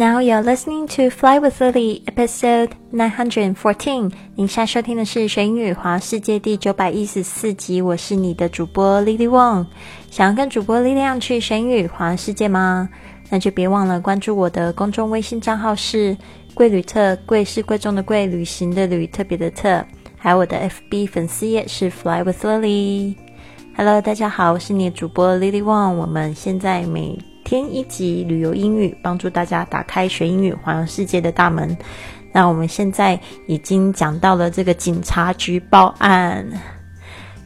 Now you're listening to Fly with Lily, episode nine hundred and fourteen. 您现在收听的是《学英语华世界》第九百一十四集。我是你的主播 Lily Wong。想要跟主播力量去学英语华世界吗？那就别忘了关注我的公众微信账号是贵旅特，贵是贵重的贵，旅行的旅，特别的特。还有我的 FB 粉丝页是 Fly with Lily。Hello，大家好，我是你的主播 Lily Wong。我们现在每天一集旅游英语，帮助大家打开学英语环游世界的大门。那我们现在已经讲到了这个警察局报案。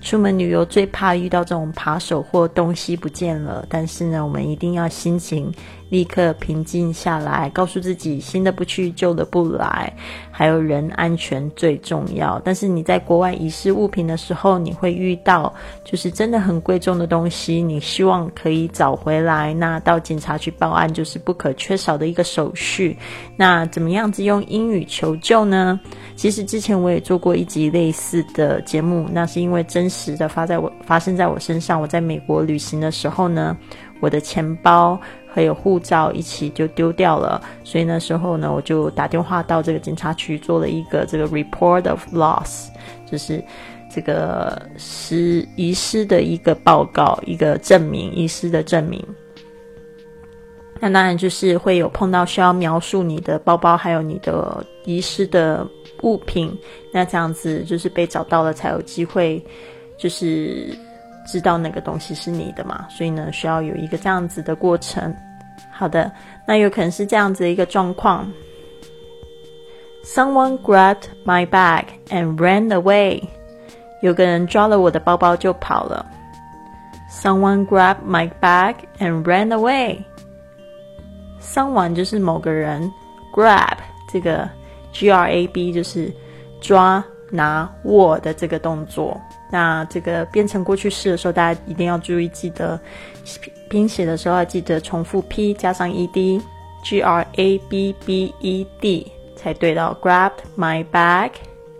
出门旅游最怕遇到这种扒手或东西不见了，但是呢，我们一定要心情立刻平静下来，告诉自己新的不去，旧的不来，还有人安全最重要。但是你在国外遗失物品的时候，你会遇到就是真的很贵重的东西，你希望可以找回来，那到警察局报案就是不可缺少的一个手续。那怎么样子用英语求救呢？其实之前我也做过一集类似的节目，那是因为真实的发在我发生在我身上。我在美国旅行的时候呢，我的钱包还有护照一起就丢掉了，所以那时候呢，我就打电话到这个警察局做了一个这个 report of loss，就是这个失遗失的一个报告，一个证明遗失的证明。那当然就是会有碰到需要描述你的包包还有你的遗失的。物品，那这样子就是被找到了才有机会，就是知道那个东西是你的嘛。所以呢，需要有一个这样子的过程。好的，那有可能是这样子的一个状况：Someone grabbed my bag and ran away。有个人抓了我的包包就跑了。Someone grabbed my bag and ran away。Someone 就是某个人，grab 这个。grab 就是抓、拿、握的这个动作。那这个变成过去式的时候，大家一定要注意，记得拼写的时候要记得重复 p 加上 ed，grabbed 才对到。Grabbed my bag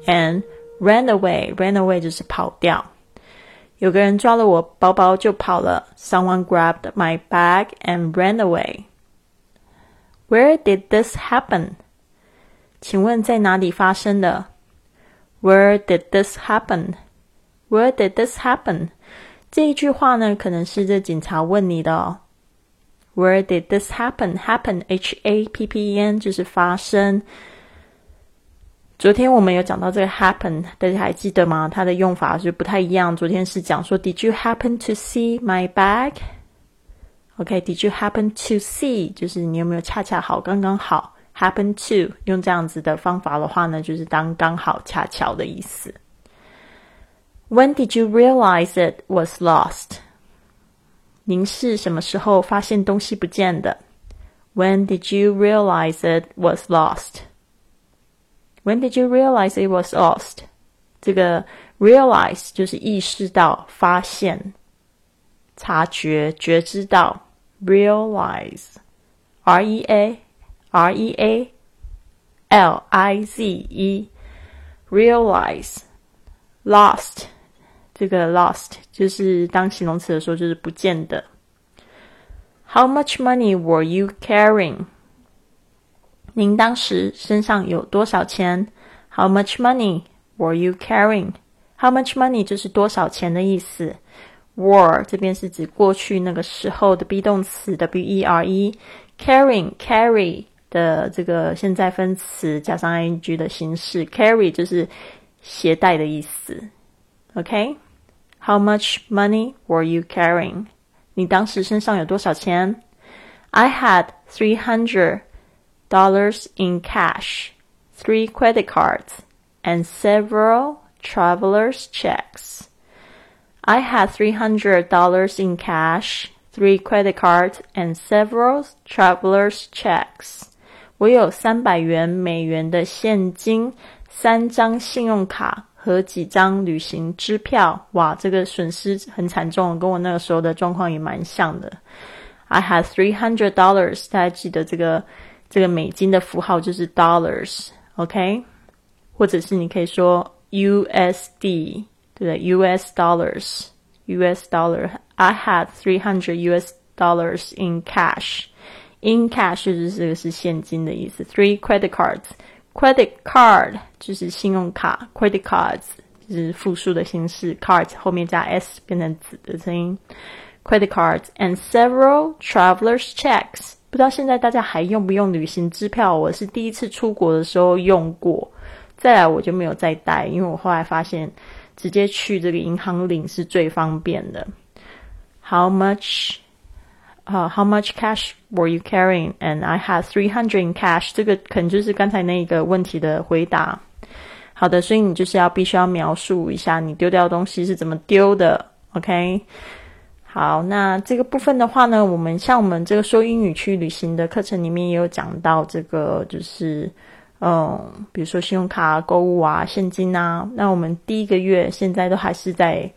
and ran away. Ran away 就是跑掉。有个人抓了我包包就跑了。Someone grabbed my bag and ran away. Where did this happen? 请问在哪里发生的？Where did this happen? Where did this happen? 这一句话呢，可能是这警察问你的哦。Where did this happen? Happen, H A P P E N，就是发生。昨天我们有讲到这个 happen，大家还记得吗？它的用法是不太一样。昨天是讲说，Did you happen to see my bag? OK，Did you happen to see？就是你有没有恰恰好，刚刚好。Happen to 用这样子的方法的话呢，就是当刚好、恰巧的意思。When did you realize it was lost？您是什么时候发现东西不见的？When did you realize it was lost？When did you realize it was lost？这个 realize 就是意识到、发现、察觉、觉知到。realize，R E A。R E A L I Z E，realize lost 这个 lost 就是当形容词的时候，就是不见的。How much money were you carrying？您当时身上有多少钱？How much money were you carrying？How much money 就是多少钱的意思。Were 这边是指过去那个时候的 be 动词 W E R E，carrying carry。的这个现在分词加上 ing 的形式，carry 就是携带的意思。 OK，How much money were you carrying？你当时身上有多少钱？I had three hundred dollars in cash, three credit cards, and several traveler's checks. I had three hundred dollars in cash, three credit cards, and several traveler's checks. 我有三百元美元的现金，三张信用卡 和几张旅行支票。哇，这个损失很惨重，跟我那个时候的状况也蛮像的。I had three hundred dollars，大家记得这个这个美金的符号就是 dollars，OK？或者是你可以说 USD，对不对？US dollars，US dollar。I had three hundred US dollars in cash。In cash 就是这个是现金的意思。Three credit cards Credit card 就是信用卡，credit cards 就是复数的形式，cards 后面加 s 变成子的声音。Credit cards and several travelers checks，不知道现在大家还用不用旅行支票？我是第一次出国的时候用过，再来我就没有再带，因为我后来发现直接去这个银行领是最方便的。How much? 啊，How much cash were you carrying? And I had three hundred in cash。这个可能就是刚才那个问题的回答。好的，所以你就是要必须要描述一下你丢掉的东西是怎么丢的。OK。好，那这个部分的话呢，我们像我们这个说英语去旅行的课程里面也有讲到这个，就是嗯，比如说信用卡购物啊、现金啊。那我们第一个月现在都还是在。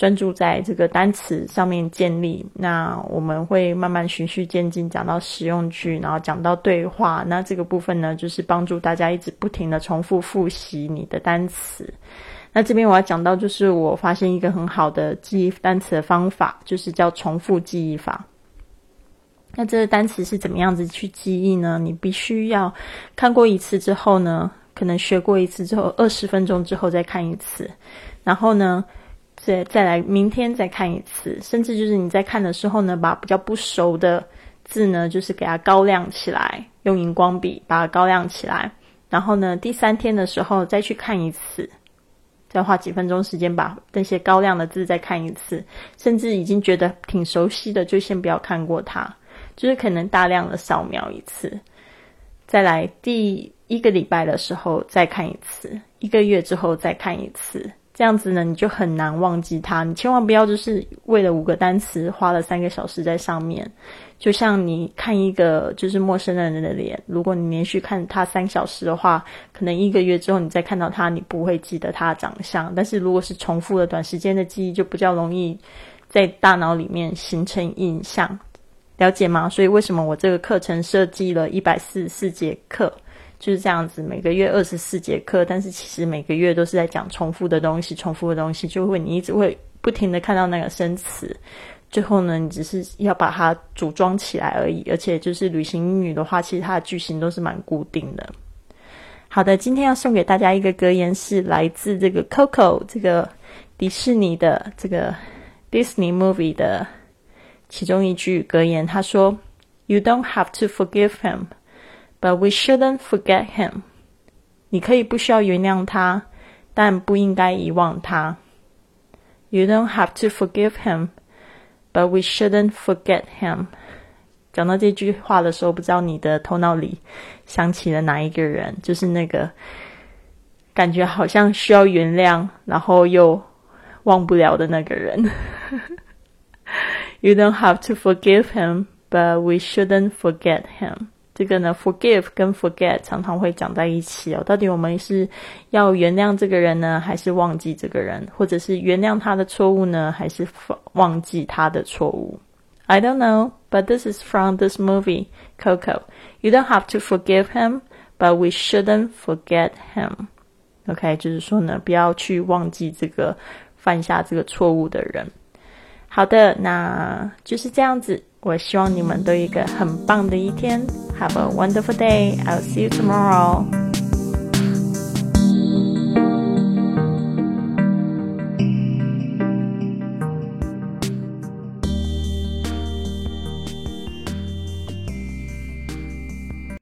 专注在这个单词上面建立，那我们会慢慢循序渐进，讲到实用句，然后讲到对话。那这个部分呢，就是帮助大家一直不停的重复复习你的单词。那这边我要讲到，就是我发现一个很好的记忆单词的方法，就是叫重复记忆法。那这个单词是怎么样子去记忆呢？你必须要看过一次之后呢，可能学过一次之后，二十分钟之后再看一次，然后呢？再再来，明天再看一次，甚至就是你在看的时候呢，把比较不熟的字呢，就是给它高亮起来，用荧光笔把它高亮起来。然后呢，第三天的时候再去看一次，再花几分钟时间把那些高亮的字再看一次。甚至已经觉得挺熟悉的，就先不要看过它，就是可能大量的扫描一次。再来第一个礼拜的时候再看一次，一个月之后再看一次。这样子呢，你就很难忘记它。你千万不要就是为了五个单词花了三个小时在上面。就像你看一个就是陌生人的脸，如果你连续看他三小时的话，可能一个月之后你再看到他，你不会记得他的长相。但是如果是重复的短时间的记忆，就比较容易在大脑里面形成印象。了解吗？所以为什么我这个课程设计了一百四十四节课？就是这样子，每个月二十四节课，但是其实每个月都是在讲重复的东西，重复的东西就会你一直会不停的看到那个生词，最后呢，你只是要把它组装起来而已。而且就是旅行英语的话，其实它的句型都是蛮固定的。好的，今天要送给大家一个格言，是来自这个 Coco 这个迪士尼的这个 Disney movie 的其中一句格言，他说：“You don't have to forgive him。” But we shouldn't forget him。你可以不需要原谅他，但不应该遗忘他。You don't have to forgive him, but we shouldn't forget him。讲到这句话的时候，不知道你的头脑里想起了哪一个人？就是那个感觉好像需要原谅，然后又忘不了的那个人。You don't have to forgive him, but we shouldn't forget him。这个呢，forgive 跟 forget 常常会讲在一起哦。到底我们是要原谅这个人呢，还是忘记这个人，或者是原谅他的错误呢，还是忘记他的错误？I don't know, but this is from this movie, Coco. You don't have to forgive him, but we shouldn't forget him. OK，就是说呢，不要去忘记这个犯下这个错误的人。好的，那就是这样子。我希望你们都有一个很棒的一天。Have a wonderful day. I'll see you tomorrow.